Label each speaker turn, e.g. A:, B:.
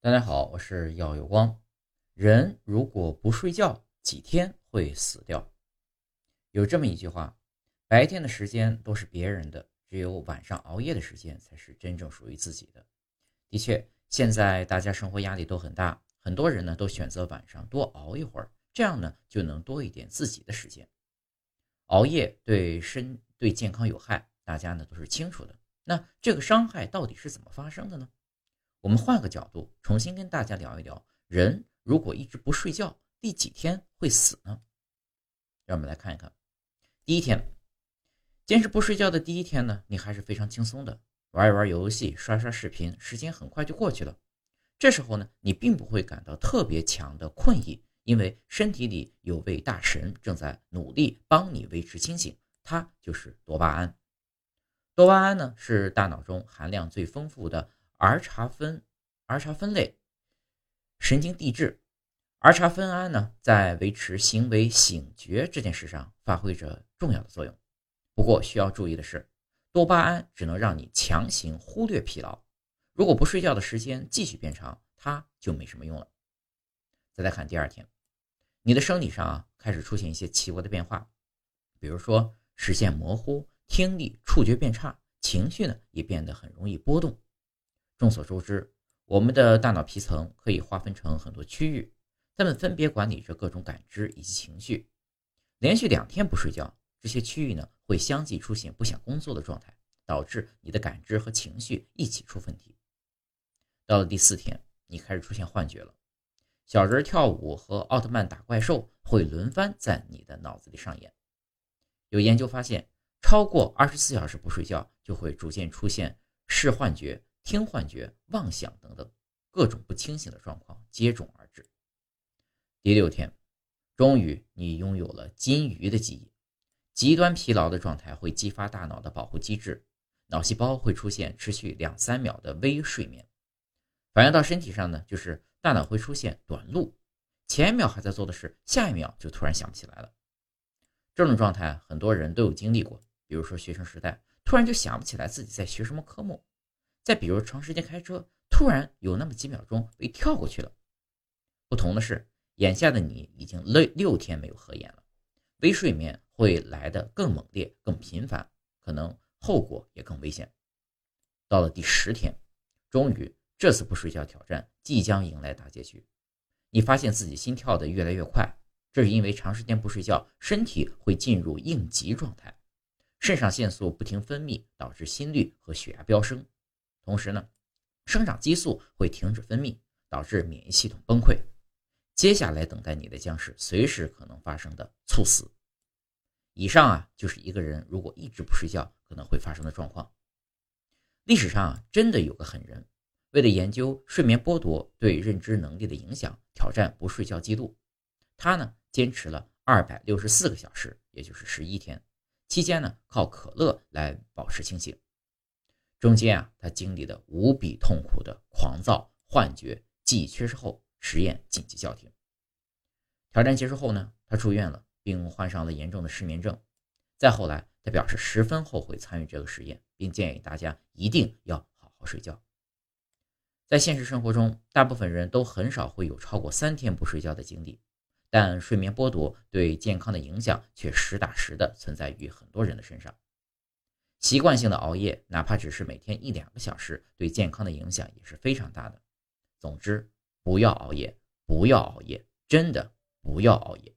A: 大家好，我是耀有光。人如果不睡觉，几天会死掉。有这么一句话：白天的时间都是别人的，只有晚上熬夜的时间才是真正属于自己的。的确，现在大家生活压力都很大，很多人呢都选择晚上多熬一会儿，这样呢就能多一点自己的时间。熬夜对身对健康有害，大家呢都是清楚的。那这个伤害到底是怎么发生的呢？我们换个角度，重新跟大家聊一聊：人如果一直不睡觉，第几天会死呢？让我们来看一看。第一天，坚持不睡觉的第一天呢，你还是非常轻松的，玩一玩游戏，刷刷视频，时间很快就过去了。这时候呢，你并不会感到特别强的困意，因为身体里有位大神正在努力帮你维持清醒，它就是多巴胺。多巴胺呢，是大脑中含量最丰富的。儿茶酚，儿茶酚类神经递质，儿茶酚胺呢，在维持行为醒觉这件事上发挥着重要的作用。不过需要注意的是，多巴胺只能让你强行忽略疲劳，如果不睡觉的时间继续变长，它就没什么用了。再来看第二天，你的生理上啊开始出现一些奇怪的变化，比如说视线模糊、听力、触觉变差，情绪呢也变得很容易波动。众所周知，我们的大脑皮层可以划分成很多区域，它们分别管理着各种感知以及情绪。连续两天不睡觉，这些区域呢会相继出现不想工作的状态，导致你的感知和情绪一起出问题。到了第四天，你开始出现幻觉了，小人跳舞和奥特曼打怪兽会轮番在你的脑子里上演。有研究发现，超过二十四小时不睡觉，就会逐渐出现视幻觉。听幻觉、妄想等等各种不清醒的状况接踵而至。第六天，终于你拥有了金鱼的记忆。极端疲劳的状态会激发大脑的保护机制，脑细胞会出现持续两三秒的微睡眠。反映到身体上呢，就是大脑会出现短路，前一秒还在做的事，下一秒就突然想不起来了。这种状态很多人都有经历过，比如说学生时代，突然就想不起来自己在学什么科目。再比如长时间开车，突然有那么几秒钟被跳过去了。不同的是，眼下的你已经六六天没有合眼了，微睡眠会来得更猛烈、更频繁，可能后果也更危险。到了第十天，终于这次不睡觉挑战即将迎来大结局。你发现自己心跳的越来越快，这是因为长时间不睡觉，身体会进入应急状态，肾上腺素不停分泌，导致心率和血压飙升。同时呢，生长激素会停止分泌，导致免疫系统崩溃。接下来等待你的将是随时可能发生的猝死。以上啊，就是一个人如果一直不睡觉可能会发生的状况。历史上啊，真的有个狠人，为了研究睡眠剥夺对认知能力的影响，挑战不睡觉记录。他呢，坚持了二百六十四个小时，也就是十一天，期间呢，靠可乐来保持清醒。中间啊，他经历了无比痛苦的狂躁、幻觉、记忆缺失后，实验紧急叫停。挑战结束后呢，他住院了，并患上了严重的失眠症。再后来，他表示十分后悔参与这个实验，并建议大家一定要好好睡觉。在现实生活中，大部分人都很少会有超过三天不睡觉的经历，但睡眠剥夺对健康的影响却实打实的存在于很多人的身上。习惯性的熬夜，哪怕只是每天一两个小时，对健康的影响也是非常大的。总之，不要熬夜，不要熬夜，真的不要熬夜。